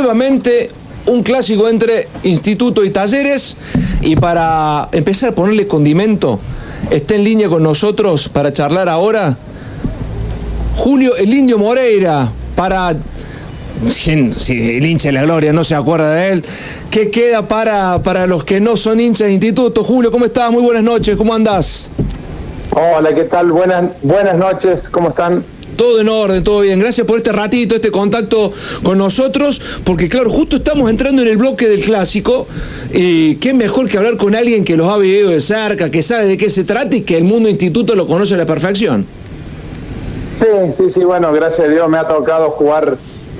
nuevamente un clásico entre instituto y talleres y para empezar a ponerle condimento, está en línea con nosotros para charlar ahora Julio el Indio Moreira para si el hincha de la gloria no se acuerda de él, ¿qué queda para, para los que no son hinchas de instituto? Julio, ¿cómo estás? Muy buenas noches, ¿cómo andás? Hola, ¿qué tal? Buenas, buenas noches, ¿cómo están? Todo en orden, todo bien. Gracias por este ratito, este contacto con nosotros, porque claro, justo estamos entrando en el bloque del clásico y qué mejor que hablar con alguien que los ha vivido de cerca, que sabe de qué se trata y que el mundo instituto lo conoce a la perfección. Sí, sí, sí, bueno, gracias a Dios me ha tocado jugar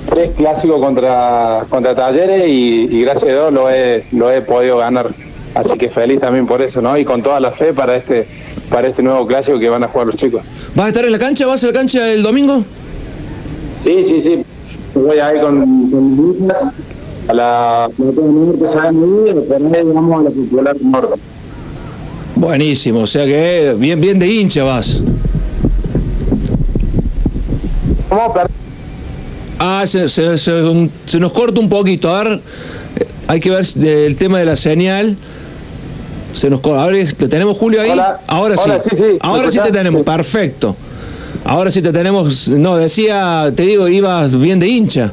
tres clásicos contra, contra Talleres y, gracias a Dios lo he, lo he podido ganar. Así que feliz también por eso, ¿no? Y con toda la fe para este, para este nuevo clásico que van a jugar los chicos. ¿Vas a estar en la cancha? ¿Vas a la cancha el domingo? Sí, sí, sí. Voy a ir con, con a la norte, ¿saben? vamos a la popular norte. Buenísimo, o sea que bien, bien de hincha vas. ¿Cómo? Ah, se, nos corta un poquito. A ver, eh, hay que ver el tema de la señal. Se nos corta. A ver, ¿te tenemos Julio ahí? Ahora sí. Ahora sí te tenemos. Perfecto. Ahora sí te tenemos. No, decía, te digo, ibas bien de hincha.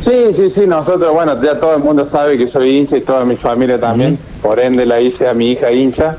Sí, sí, sí. Nosotros, bueno, ya todo el mundo sabe que soy hincha y toda mi familia también. Por ende, la hice a mi hija hincha.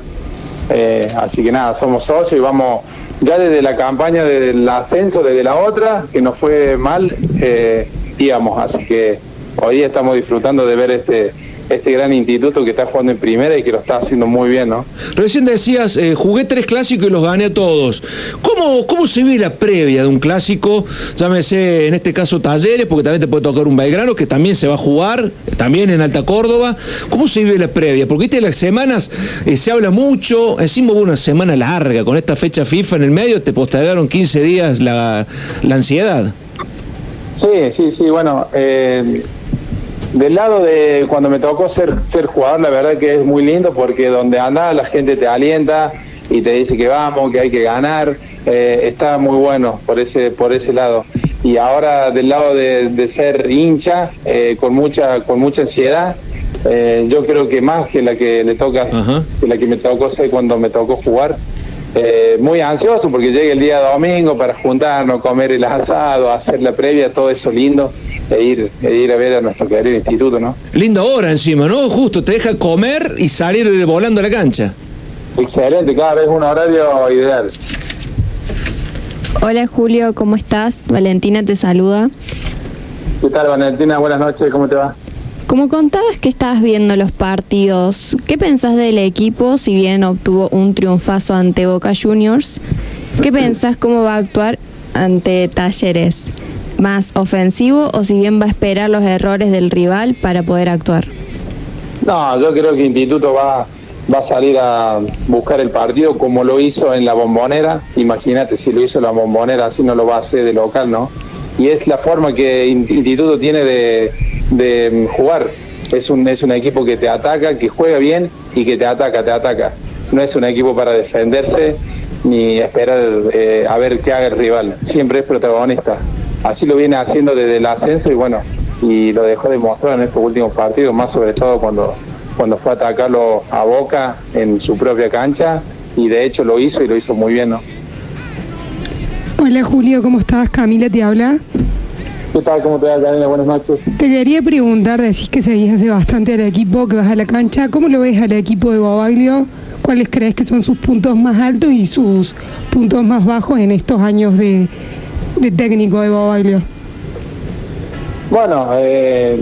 Eh, así que nada, somos socios y vamos ya desde la campaña del ascenso, desde la otra, que nos fue mal, eh, íbamos. Así que hoy estamos disfrutando de ver este, este gran instituto que está jugando en primera y que lo está haciendo muy bien, ¿no? Recién decías, eh, jugué tres clásicos y los gané a todos. ¿Cómo, ¿Cómo se ve la previa de un clásico? Llámese en este caso Talleres, porque también te puede tocar un Belgrano, que también se va a jugar, también en Alta Córdoba. ¿Cómo se vive la previa? Porque viste, las semanas eh, se habla mucho, encima hubo una semana larga, con esta fecha FIFA en el medio, te postergaron 15 días la, la ansiedad. Sí, sí, sí, bueno, eh, del lado de cuando me tocó ser, ser jugador, la verdad que es muy lindo porque donde anda la gente te alienta y te dice que vamos, que hay que ganar. Eh, está muy bueno por ese, por ese lado. Y ahora del lado de, ser hincha, eh, con, mucha, con mucha ansiedad, eh, yo creo que más que la que le toca, que la que me tocó ser cuando me tocó jugar. muy ansioso porque llega el día domingo para juntarnos, comer el asado, hacer la previa, todo eso lindo e ir, e ir a ver a nuestro querido instituto, ¿no? Linda hora encima, ¿no? Justo, te deja comer y salir volando a la cancha. Excelente, cada vez un horario ideal. Hola Julio, ¿cómo estás? Valentina te saluda. ¿Qué tal Valentina? Buenas noches, ¿cómo te va? Como contabas que estabas viendo los partidos, ¿qué pensás del equipo si bien obtuvo un triunfazo ante Boca Juniors? ¿Qué pensás cómo va a actuar ante Talleres? Más ofensivo o si bien va a esperar los errores del rival para poder actuar? No, yo creo que Instituto va, va a salir a buscar el partido como lo hizo en la bombonera. Imagínate si lo hizo la bombonera, así no lo va a hacer de local, ¿no? Y es la forma que Instituto tiene de, de jugar. Es un, es un equipo que te ataca, que juega bien y que te ataca, te ataca. No es un equipo para defenderse ni esperar eh, a ver qué haga el rival. Siempre es protagonista así lo viene haciendo desde el ascenso y bueno, y lo dejó de mostrar en estos últimos partidos, más sobre todo cuando, cuando fue a atacarlo a Boca en su propia cancha y de hecho lo hizo y lo hizo muy bien, ¿no? Hola Julio, ¿cómo estás? Camila te habla. ¿Qué tal? ¿Cómo te va, Camila? Buenas noches. Te quería preguntar, decís que seguís hace bastante al equipo, que vas a la cancha, ¿cómo lo ves al equipo de Bobaglio? ¿Cuáles crees que son sus puntos más altos y sus puntos más bajos en estos años de, de técnico de Bobaglio? Bueno, eh,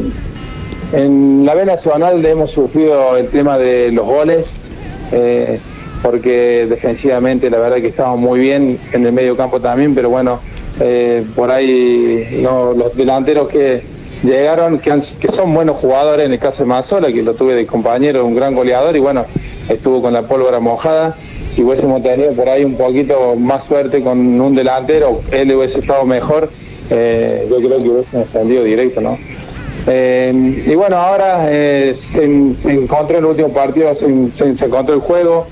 en la B Nacional hemos sufrido el tema de los goles, eh, porque defensivamente la verdad que estamos muy bien, en el medio campo también, pero bueno, eh, por ahí los delanteros que llegaron, que, que, son buenos jugadores, en el caso de Mazola, que lo tuve de compañero, un gran goleador, y bueno, estuvo con la pólvora mojada si hubiésemos tenido por ahí un poquito más suerte con un delantero, él hubiese estado mejor, eh, yo creo que hubiese salido directo, ¿no? Eh, y bueno, ahora eh, se, encontró en el último partido, se, encontró el juego.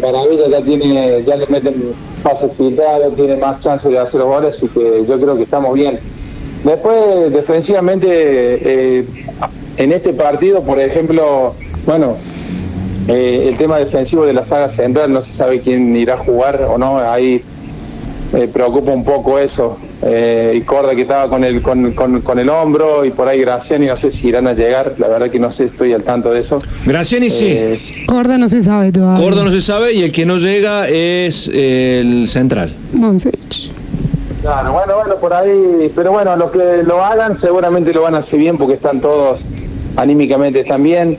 Maravilla ya tiene, ya le meten pases filtrados, tiene más chances de hacer los goles, así que yo creo que estamos bien. Después, defensivamente, eh, en este partido, por ejemplo, bueno, eh, el tema defensivo de la saga central, no se sabe quién irá a jugar o no, ahí eh, preocupa un poco eso. y Corda que estaba con el, con, con, el hombro y por ahí Graciani, no sé si irán a llegar, la verdad que no sé, estoy al tanto de eso. Graciani sí. Corda no se sabe todavía. Corda no se sabe y el que no llega es el central. Monsech. Claro, bueno, bueno, por ahí, pero bueno, los que lo hagan seguramente lo van a hacer bien porque están todos anímicamente están bien,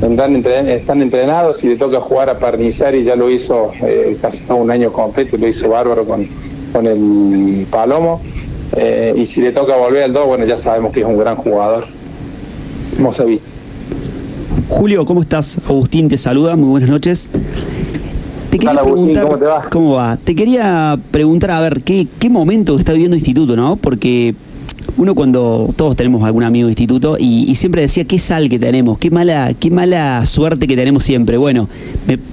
están, entrenados y le toca jugar a Parnizar y ya lo hizo eh, casi todo un año completo, lo hizo bárbaro con, con el Palomo. Eh, y si le toca volver al 2, bueno, ya sabemos que es un gran jugador. Mosevi. Julio, ¿cómo estás? Agustín te saluda, muy buenas noches. Te quería preguntar, ¿cómo te va? ¿Cómo va? Te quería preguntar, a ver, ¿qué, qué momento está viviendo el instituto, no? Porque uno cuando todos tenemos algún amigo de instituto y, siempre decía qué sal que tenemos, qué mala, qué mala suerte que tenemos siempre. Bueno,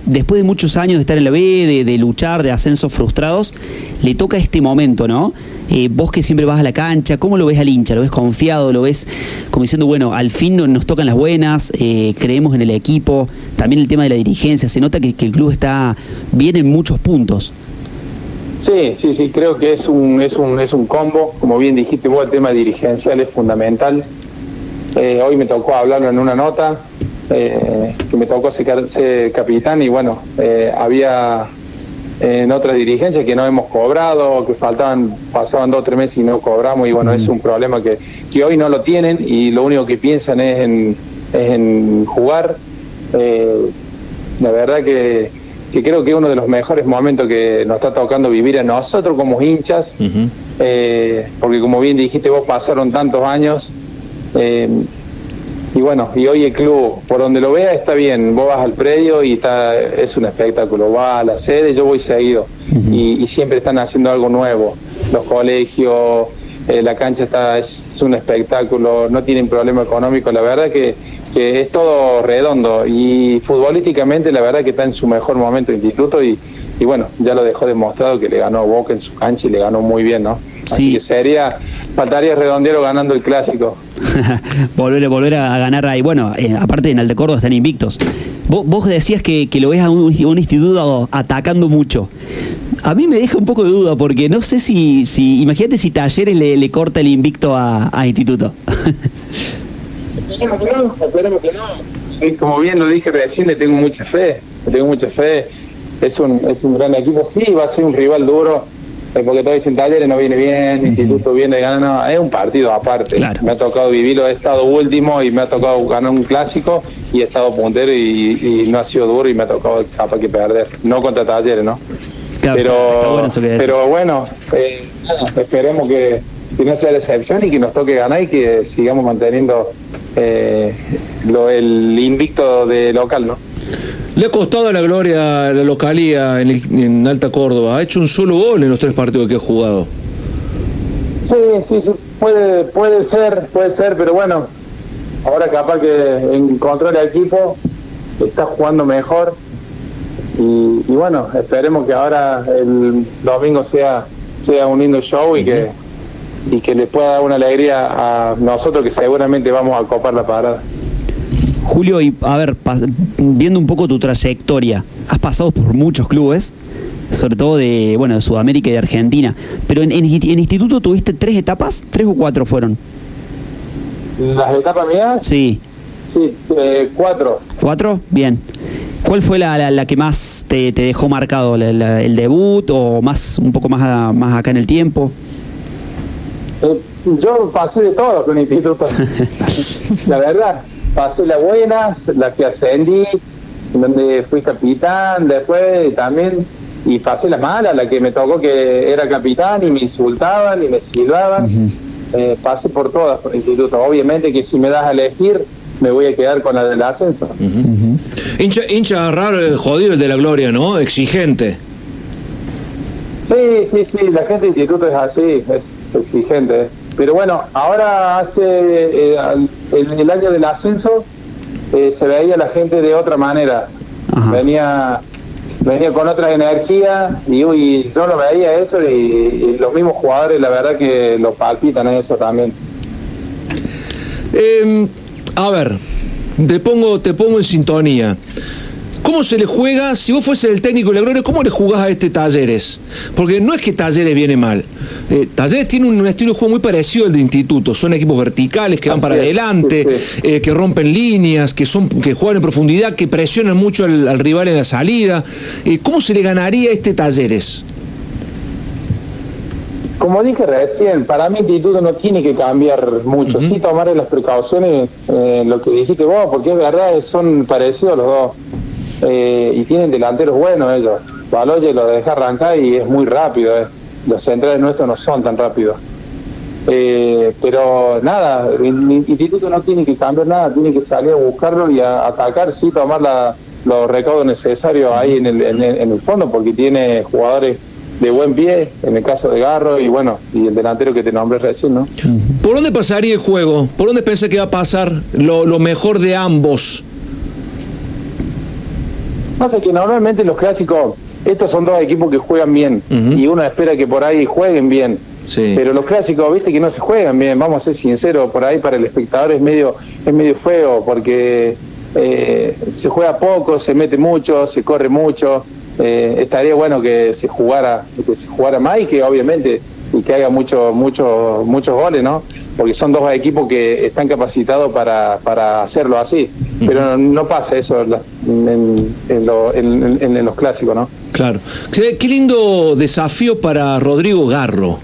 después de muchos años de estar en la B, de, luchar, de ascensos frustrados, le toca este momento, ¿no? Eh, vos que siempre vas a la cancha, ¿cómo lo ves al hincha? ¿Lo ves confiado? ¿Lo ves como diciendo, bueno, al fin nos tocan las buenas, eh, creemos en el equipo? También el tema de la dirigencia, se nota que el club está bien en muchos puntos. Sí, sí, sí, creo que es un, es un, es un combo. Como bien dijiste vos, el tema dirigencial es fundamental. Eh, hoy me tocó hablarlo en una nota, eh, que me tocó ser, ser capitán y bueno, eh, había en otras dirigencias que no hemos cobrado, que faltaban, pasaban dos o tres meses y no cobramos y bueno, es un problema que, que hoy no lo tienen y lo único que piensan es en, es en jugar. la verdad que que creo que es uno de los mejores momentos que nos está tocando vivir a nosotros como hinchas, eh, porque como bien dijiste vos, pasaron tantos años. Eh, y bueno, y hoy el club, por donde lo vea, está bien. Vos vas al predio y está, es un espectáculo. Vas a la sede, yo voy seguido. y, siempre están haciendo algo nuevo. Los colegios, eh, la cancha está es un espectáculo, no tienen problema económico. La verdad que que es todo redondo y futbolísticamente la verdad que está en su mejor momento el instituto y, bueno, ya lo dejó demostrado que le ganó Boca en su cancha y le ganó muy bien, ¿no? Así que sería, faltaría Redondero ganando el clásico. volver, volver a ganar ahí. Bueno, eh, aparte en el de Córdoba están invictos. Vos, decías que, lo ves a un, instituto atacando mucho. A mí me deja un poco de duda porque no sé si, si imagínate si Talleres le, corta el invicto a, a Instituto. Esperemos que no, esperemos que no. como bien lo dije recién, le tengo mucha fe, le tengo mucha fe. Es un, es un gran equipo, sí, va a ser un rival duro, eh, porque todo dicen talleres no viene bien, instituto viene ganando, es un partido aparte. Me ha tocado vivirlo, he estado último y me ha tocado ganar un clásico y he estado puntero y, no ha sido duro y me ha tocado capaz que perder, no contra talleres, ¿no? pero, bueno pero bueno, eh, esperemos que, que no sea la excepción y que nos toque ganar y que sigamos manteniendo eh, lo, el invicto de local, ¿no? Le ha costado la gloria la localía en, Alta Córdoba. Ha hecho un solo gol en los tres partidos que ha jugado. Sí, sí, sí. Puede, puede ser, puede ser, pero bueno, ahora capaz que encontró el equipo, está jugando mejor. Y, bueno, esperemos que ahora el domingo sea, sea un lindo show y que y que le pueda dar una alegría a nosotros que seguramente vamos a copar la parada. Julio, y a ver, viendo un poco tu trayectoria, has pasado por muchos clubes, sobre todo de, bueno, de Sudamérica y de Argentina, pero en, en, instituto tuviste tres etapas, tres o cuatro fueron. ¿Las etapas mías? Sí. Sí, eh, cuatro. ¿Cuatro? Bien. ¿Cuál fue la, la, que más te, te dejó marcado? ¿El debut o más un poco más, más acá en el tiempo? Eh, yo pasé de todo con el instituto. la verdad, pasé las buenas, las que ascendí, donde fui capitán, después también, y pasé las malas, la que me tocó que era capitán y me insultaban y me silbaban. Eh, pasé por todas por el instituto. Obviamente que si me das a elegir, me voy a quedar con la del ascenso. Hincha, hincha raro, eh, jodido el de la gloria, ¿no? Exigente. Sí, sí, sí, la gente del instituto es así, es exigente. Pero bueno, ahora hace eh, en el año del ascenso eh, se veía la gente de otra manera. Venía venía con otra energía y, y yo lo veía eso y, los mismos jugadores la verdad que lo palpitan eso también. Em, a ver, te pongo, te pongo en sintonía. ¿Cómo se le juega, si vos fuese el técnico de Gloria, cómo le jugás a este Talleres? Porque no es que Talleres viene mal. Eh, Talleres tiene un, estilo de juego muy parecido al de Instituto. Son equipos verticales que van para adelante, eh, que rompen líneas, que, son, que juegan en profundidad, que presionan mucho al, rival en la salida. Eh, ¿Cómo se le ganaría a este Talleres? Como dije recién, para mí Instituto no tiene que cambiar mucho. Sí tomar las precauciones, lo que dijiste vos, porque es verdad, son parecidos los dos eh, y tienen delanteros buenos ellos. Baloye lo deja arrancar y es muy rápido. Eh. Los centrales nuestros no son tan rápidos. Eh, pero nada, el instituto no tiene que cambiar nada, tiene que salir a buscarlo y a atacar, sí, tomar la, los recaudos necesarios ahí en el, en, el, fondo, porque tiene jugadores de buen pie, en el caso de Garro y bueno, y el delantero que te nombré recién, ¿no? ¿Por dónde pasaría el juego? ¿Por dónde pensé que va a pasar lo, lo mejor de ambos? Pasa que normalmente los clásicos, estos son dos equipos que juegan bien y uno espera que por ahí jueguen bien. Pero los clásicos, viste que no se juegan bien, vamos a ser sinceros, por ahí para el espectador es medio, es medio feo porque eh, se juega poco, se mete mucho, se corre mucho. Eh, estaría bueno que se jugara, que se jugara más y que obviamente y que haga mucho, mucho, muchos goles, ¿no? porque son dos equipos que están capacitados para, para hacerlo así. Pero no, pasa eso en, en, los clásicos, ¿no? Claro. Qué, lindo desafío para Rodrigo Garro,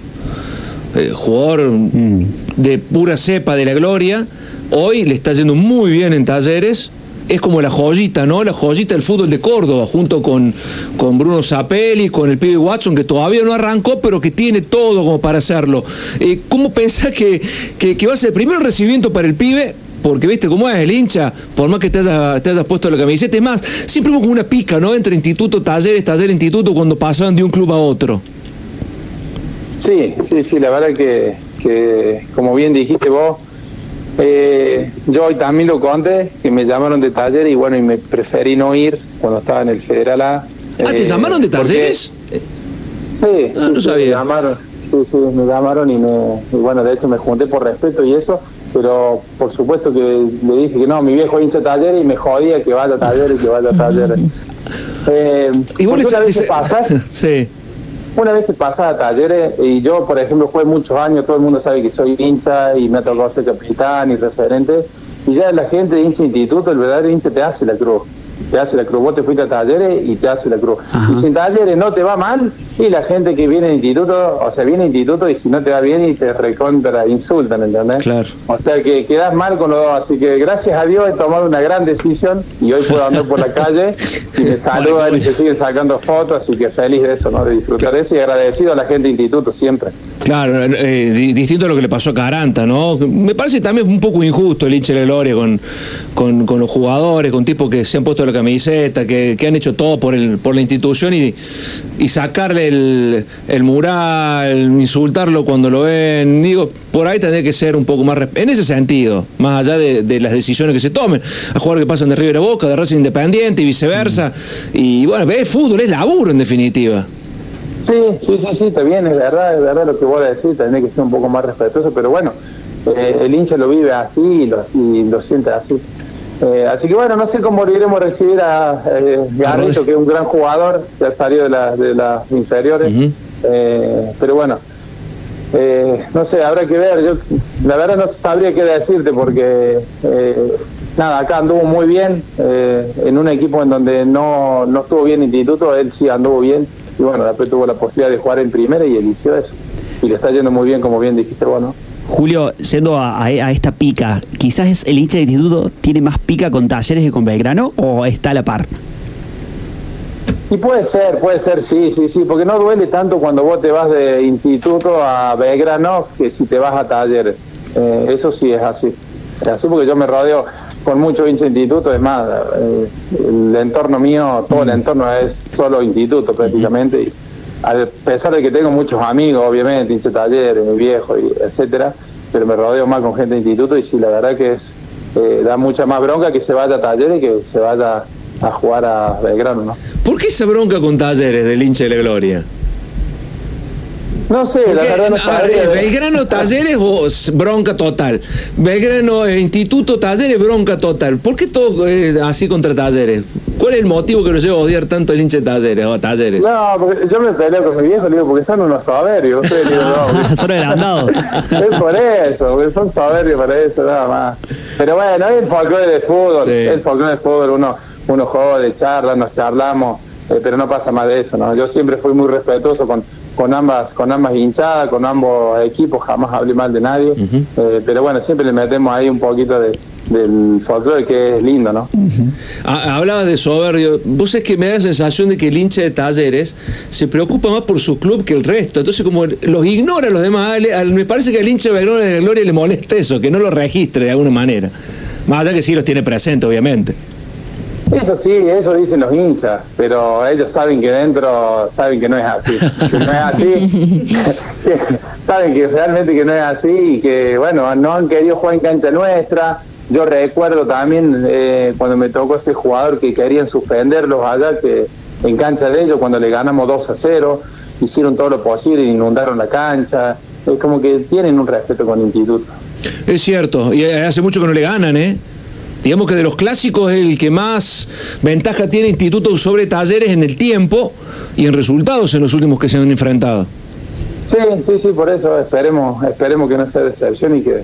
eh, jugador mm. de pura cepa de la gloria. Hoy le está yendo muy bien en talleres es como la joyita, ¿no? La joyita del fútbol de Córdoba, junto con, con Bruno Zapelli, con el pibe Watson, que todavía no arrancó, pero que tiene todo como para hacerlo. Eh, ¿Cómo pensás que, que, va a ser el primer recibimiento para el pibe? Porque viste cómo es el hincha, por más que te hayas, te hayas puesto la camiseta, es más, siempre hubo como una pica, ¿no? Entre instituto, talleres, taller, instituto, cuando pasaban de un club a otro. Sí, sí, sí, la verdad que, que como bien dijiste vos, eh, yo hoy también lo conté, que me llamaron de taller y bueno, y me preferí no ir cuando estaba en el Federal A. Ah, ¿te eh, llamaron de talleres? sí, ah, no sabía. me llamaron, sí, sí, me llamaron y, me, bueno, de hecho me junté por respeto y eso, pero por supuesto que le dije que no, mi viejo hincha taller y me jodía que vaya a taller y que vaya a taller. Eh, ¿Y vos le pasas? sí una vez que pasa a talleres, y yo, por ejemplo, fue muchos años, todo el mundo sabe que soy hincha y me ha tocado ser capitán y referente, y ya la gente de hincha instituto, el verdadero hincha te hace la cruz te hace la cruz. Vos te fuiste a talleres y te hace la cruz. Y sin talleres no te va mal, y la gente que viene a instituto, o sea, viene a instituto y si no te va bien y te recontra insultan, ¿entendés? Claro. O sea, que quedas mal con los dos. Así que gracias a Dios he tomado una gran decisión y hoy puedo andar por la calle y me saludan y se siguen sacando fotos, así que feliz de eso, ¿no? De disfrutar de eso y agradecido a la gente de instituto siempre. Claro, eh, distinto a lo que le pasó a Caranta, ¿no? Me parece también un poco injusto el hincha de gloria con, con, con los jugadores, con tipos que se han puesto la camiseta, que, han hecho todo por, el, por la institución y, y sacarle el, el, mural, insultarlo cuando lo ven. Digo, por ahí tendría que ser un poco más. En ese sentido, más allá de, las decisiones que se tomen. A jugadores que pasan de River a Boca, de Racing Independiente y viceversa. Y bueno, es fútbol, es laburo en definitiva. Sí, sí, sí, sí, está bien, es verdad, es verdad lo que voy a decir, tendría que ser un poco más respetuoso, pero bueno, eh, el hincha lo vive así y lo, y lo siente así. Eh, así que bueno, no sé cómo iremos a recibir a eh, Garrito, que es un gran jugador, ya salió de, de las inferiores. eh, pero bueno, eh, no sé, habrá que ver. Yo la verdad no sabría qué decirte porque eh, nada, acá anduvo muy bien en un equipo en donde no, no estuvo bien instituto, él sí anduvo bien y bueno, después tuvo la posibilidad de jugar en primera y eligió eso. Y le está yendo muy bien, como bien dijiste, bueno. Julio, yendo a, esta pica, quizás el hincha de instituto tiene más pica con Talleres que con Belgrano o está a la par. Y puede ser, puede ser, sí, sí, sí, porque no duele tanto cuando vos te vas de instituto a Belgrano que si te vas a Talleres. Eh, eso sí es así. Es así porque yo me rodeo con mucho hincha de instituto, es más, eh, el entorno mío, todo el mm. entorno es solo instituto prácticamente. Y, a pesar de que tengo muchos amigos, obviamente, hincha talleres, mi viejo, y etcétera, pero me rodeo más con gente de instituto y sí, la verdad que es eh, da mucha más bronca que se vaya a talleres que se vaya a jugar a Belgrano, ¿no? ¿Por qué esa bronca con talleres del hincha de la gloria? No sé, la verdad no sabría. Belgrano Talleres o bronca total. Belgrano eh, Instituto Talleres, bronca total. ¿Por qué todo eh, así contra Talleres? ¿Cuál es el motivo que nos lleva a odiar tanto el hincha de Talleres o Talleres? No, porque yo me peleo con mi viejo, digo, porque son unos soberbios. no. son agrandados. es por eso, porque son soberbios para eso, nada más. Pero bueno, es el folclore de fútbol. El folclore de fútbol, uno, uno de charla, nos charlamos, eh, pero no pasa más de eso, ¿no? Yo siempre fui muy respetuoso con con ambas con ambas hinchadas, con ambos equipos, jamás hablé mal de nadie, eh, pero bueno, siempre le metemos ahí un poquito de, del folclore que es lindo, ¿no? Ah, hablabas de soberbio, vos es que me da la sensación de que el hincha de Talleres se preocupa más por su club que el resto, entonces como los ignora los demás, me parece que al hincha de Gloria de Gloria le molesta eso, que no lo registre de alguna manera, más allá que sí los tiene presente, obviamente. Eso sí, eso dicen los hinchas, pero ellos saben que dentro saben que no es así. Que no es así. saben que realmente que no es así y que, bueno, no han querido jugar en cancha nuestra. Yo recuerdo también eh, cuando me tocó ese jugador que querían suspenderlos allá, que en cancha de ellos, cuando le ganamos 2 a 0, hicieron todo lo posible, inundaron la cancha. Es como que tienen un respeto con el instituto. Es cierto, y hace mucho que no le ganan, ¿eh? Digamos que de los clásicos es el que más ventaja tiene Instituto sobre Talleres en el tiempo y en resultados en los últimos que se han enfrentado. Sí, sí, sí, por eso esperemos, esperemos que no sea decepción y que,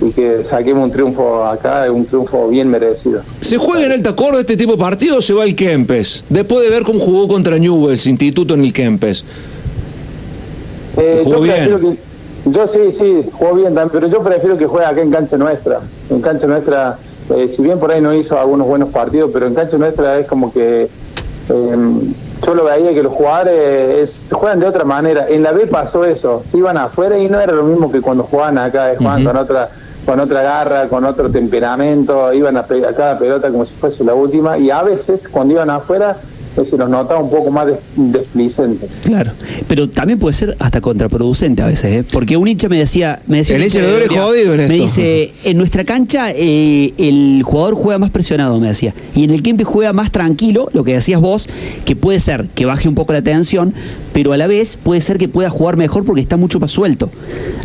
y que saquemos un triunfo acá, un triunfo bien merecido. ¿Se juega en el Tacordo este tipo de partido o se va al Kempes? Después de ver cómo jugó contra Newell's, Instituto en el Kempes. Eh, yo, bien. yo sí, sí, jugó bien también, pero yo prefiero que juegue acá en cancha nuestra. En cancha nuestra eh, si bien por ahí no hizo algunos buenos partidos, pero en cancha nuestra es como que em, yo lo veía que los jugadores juegan de otra manera. En la B pasó eso, se iban afuera y no era lo mismo que cuando jugaban acá, jugaban con otra con otra garra, con otro temperamento, iban a, a cada pelota como si fuese la última. Y a veces cuando iban afuera se nos notaba un poco más desplicente. Claro, pero también puede ser hasta contraproducente a veces, ¿eh? porque un hincha me decía... Me decía el hincha jodido en Me dice, en nuestra cancha eh, el jugador juega más presionado, me decía, y en el Kempe juega más tranquilo, lo que decías vos, que puede ser que baje un poco la tensión, pero a la vez puede ser que pueda jugar mejor porque está mucho más suelto.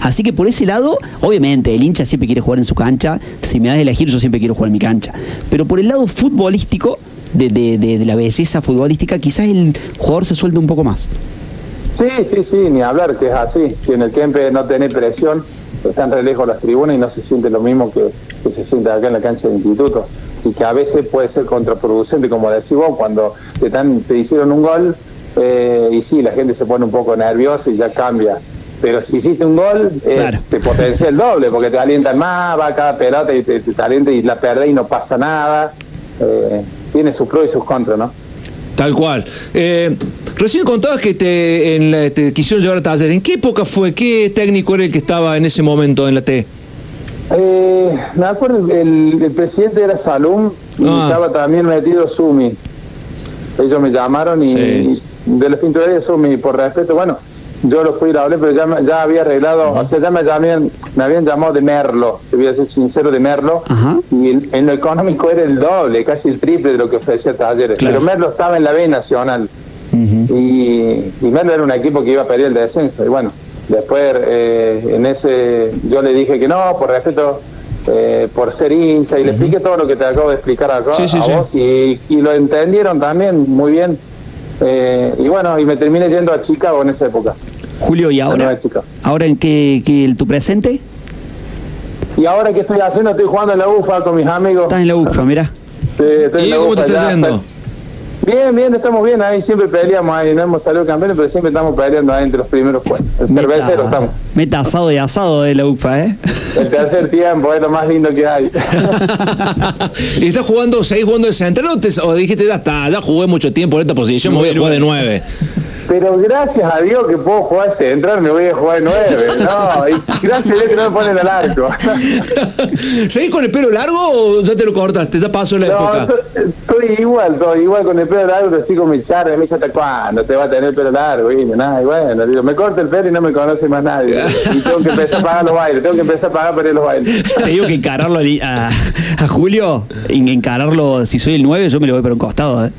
Así que por ese lado, obviamente, el hincha siempre quiere jugar en su cancha, si me das a elegir yo siempre quiero jugar en mi cancha, pero por el lado futbolístico de, la belleza futbolística, quizás el jugador se suelta un poco más. Sí, sí, sí, ni hablar que es así. Que en el Kempe no tiene presión, están re lejos las tribunas y no se siente lo mismo que, se siente acá en la cancha de instituto. Y que a veces puede ser contraproducente, como decís vos, cuando te, te hicieron un gol eh, y sí, la gente se pone un poco nerviosa y ya cambia. Pero si hiciste un gol, te potencia el doble, porque te alientan más, va cada pelota y te, te, alienta y la perdés y no pasa nada. Eh, tiene sus pros y sus contras, ¿no? Tal cual. Eh, recién contabas que te, en te quisieron llevar a taller. ¿En qué época fue? ¿Qué técnico era el que estaba en ese momento en la T? Eh, me acuerdo, el, el presidente era Salum y ah. estaba también metido Sumi. Ellos me llamaron y, de los pintores de Sumi, por respeto, bueno, yo lo fui lo hablé, pero ya, ya había arreglado, o sea, ya me, me habían llamado de Merlo, te voy a ser sincero, de Merlo, y en lo económico era el doble, casi el triple de lo que ofrecía Talleres, pero Merlo estaba en la B Nacional, y, Merlo era un equipo que iba a pedir el descenso, y bueno, después eh, en ese yo le dije que no, por respeto, eh, por ser hincha, y le expliqué todo lo que te acabo de explicar acá, a vos, y, y lo entendieron también muy bien. Eh, y bueno, y me terminé yendo a Chicago en esa época. Julio, ¿y ahora? ¿Ahora en qué, qué, tu presente? Y ahora que estoy haciendo, estoy jugando en la UFA con mis amigos. Estás en la UFA, mira. ¿Y cómo te estás yendo? Bien, bien, estamos bien ahí, siempre peleamos ahí, no hemos salido campeones, pero siempre estamos peleando ahí entre los primeros puestos. El cervecero estamos. Meta asado y asado de la UFA, ¿eh? El tercer tiempo es lo más lindo que hay. ¿Y estás jugando, seguís jugando de central o, o dijiste ya está, ya jugué mucho tiempo en esta posición, me voy a jugar de nueve? Pero gracias a Dios que puedo jugar central, me voy a jugar nueve. No, y gracias a Dios que no me ponen el arco. ¿Seguís con el pelo largo o ya te lo cortaste? Ya pasó la no, época. Estoy igual, estoy igual con el pelo largo, los chicos me echaron, me dicen, ¿hasta cuándo te va a tener el pelo largo? Y nada, y bueno, digo, me corto el pelo y no me conoce más nadie. y tengo que empezar a pagar los bailes, tengo que empezar a pagar para ir los bailes. Te digo que encararlo a, a, Julio, encararlo, si soy el 9, yo me lo voy por un costado, ¿eh?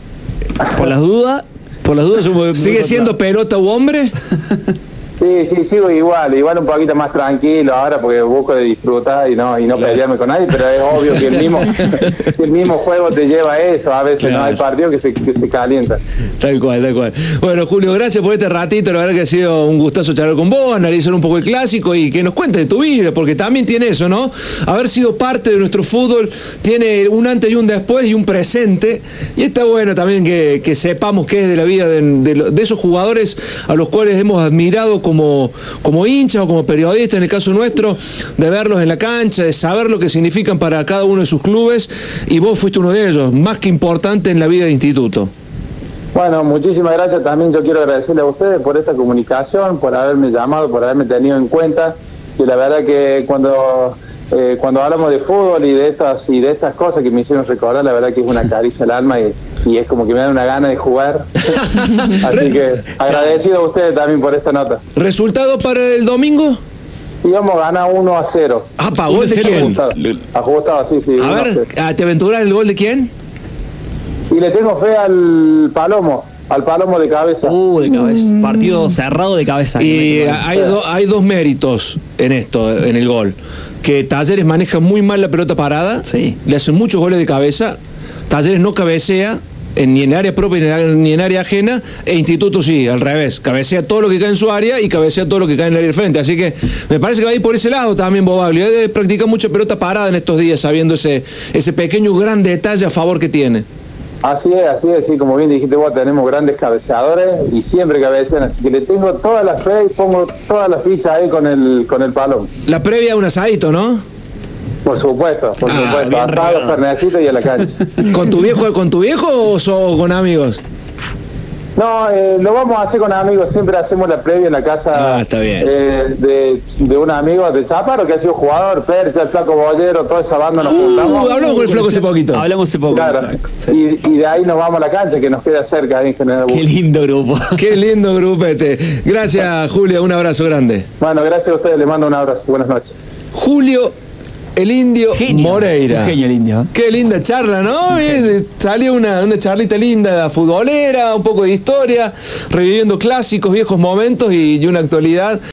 Por las dudas, por las dudas ¿Sigue siendo pelota u hombre? Sí, sí, sigo igual, igual un poquito más tranquilo ahora porque busco de disfrutar y no y no pelearme con nadie, pero es obvio que el mismo el mismo juego te lleva a eso, a veces no hay partido que se, que se calienta. Tal cual, tal cual. Bueno, Julio, gracias por este ratito, la verdad que ha sido un gustazo charlar con vos, analizar un poco el clásico y que nos cuentes de tu vida, porque también tiene eso, ¿no? Haber sido parte de nuestro fútbol tiene un antes y un después y un presente, y está bueno también que, sepamos qué es de la vida de, de esos jugadores a los cuales hemos admirado como, como hinchas o como periodistas, en el caso nuestro, de verlos en la cancha, de saber lo que significan para cada uno de sus clubes, y vos fuiste uno de ellos, más que importante en la vida del instituto. Bueno, muchísimas gracias. También yo quiero agradecerle a ustedes por esta comunicación, por haberme llamado, por haberme tenido en cuenta. Y la verdad que cuando eh, cuando hablamos de fútbol y de estas y de estas cosas que me hicieron recordar, la verdad que es una caricia al alma y, y es como que me da una gana de jugar. Así que agradecido a ustedes también por esta nota. ¿Resultado para el domingo? Íbamos a ganar 1 a 0. Ah, ¿para gol de quién? Ajustado, sí, sí. A ver, ¿te aventuras el gol de quién? Y le tengo fe al Palomo. Al palomo de cabeza. Uh, de cabeza. Mm. Partido cerrado de cabeza. Y hay, hay dos méritos en esto, en el gol. Que Talleres maneja muy mal la pelota parada. Sí. Le hacen muchos goles de cabeza. Talleres no cabecea. Ni en área propia ni en área ajena, e Instituto sí, al revés, cabecea todo lo que cae en su área y cabecea todo lo que cae en el área del frente. Así que me parece que va a ir por ese lado también Bobaglio. Debe practicar mucha pelota parada en estos días, sabiendo ese, ese pequeño gran detalle a favor que tiene. Así es, así es, sí, como bien dijiste vos, tenemos grandes cabeceadores y siempre cabecean, así que le tengo todas las fe y pongo todas las fichas ahí con el, con el palo. La previa un asadito, ¿no? Por supuesto, por ah, supuesto, asado, y a la cancha. ¿Con tu viejo, con tu viejo o con amigos? No, eh, lo vamos a hacer con amigos. Siempre hacemos la previa en la casa ah, eh, de, de, un amigo de Chaparro que ha sido jugador, Percha, el Flaco Bollero, toda esa banda nos uh, juntamos. hablamos con el Flaco hace poquito. Hablamos hace poco. Claro. Y, y, de ahí nos vamos a la cancha que nos queda cerca ahí en General Qué lindo grupo. Qué lindo grupete. Gracias, Julio. Un abrazo grande. Bueno, gracias a ustedes. Les mando un abrazo. Buenas noches. Julio el indio Moreira. genio el indio. Qué linda charla, ¿no? Salió una, una charlita linda, futbolera, un poco de historia, reviviendo clásicos, viejos momentos y una actualidad.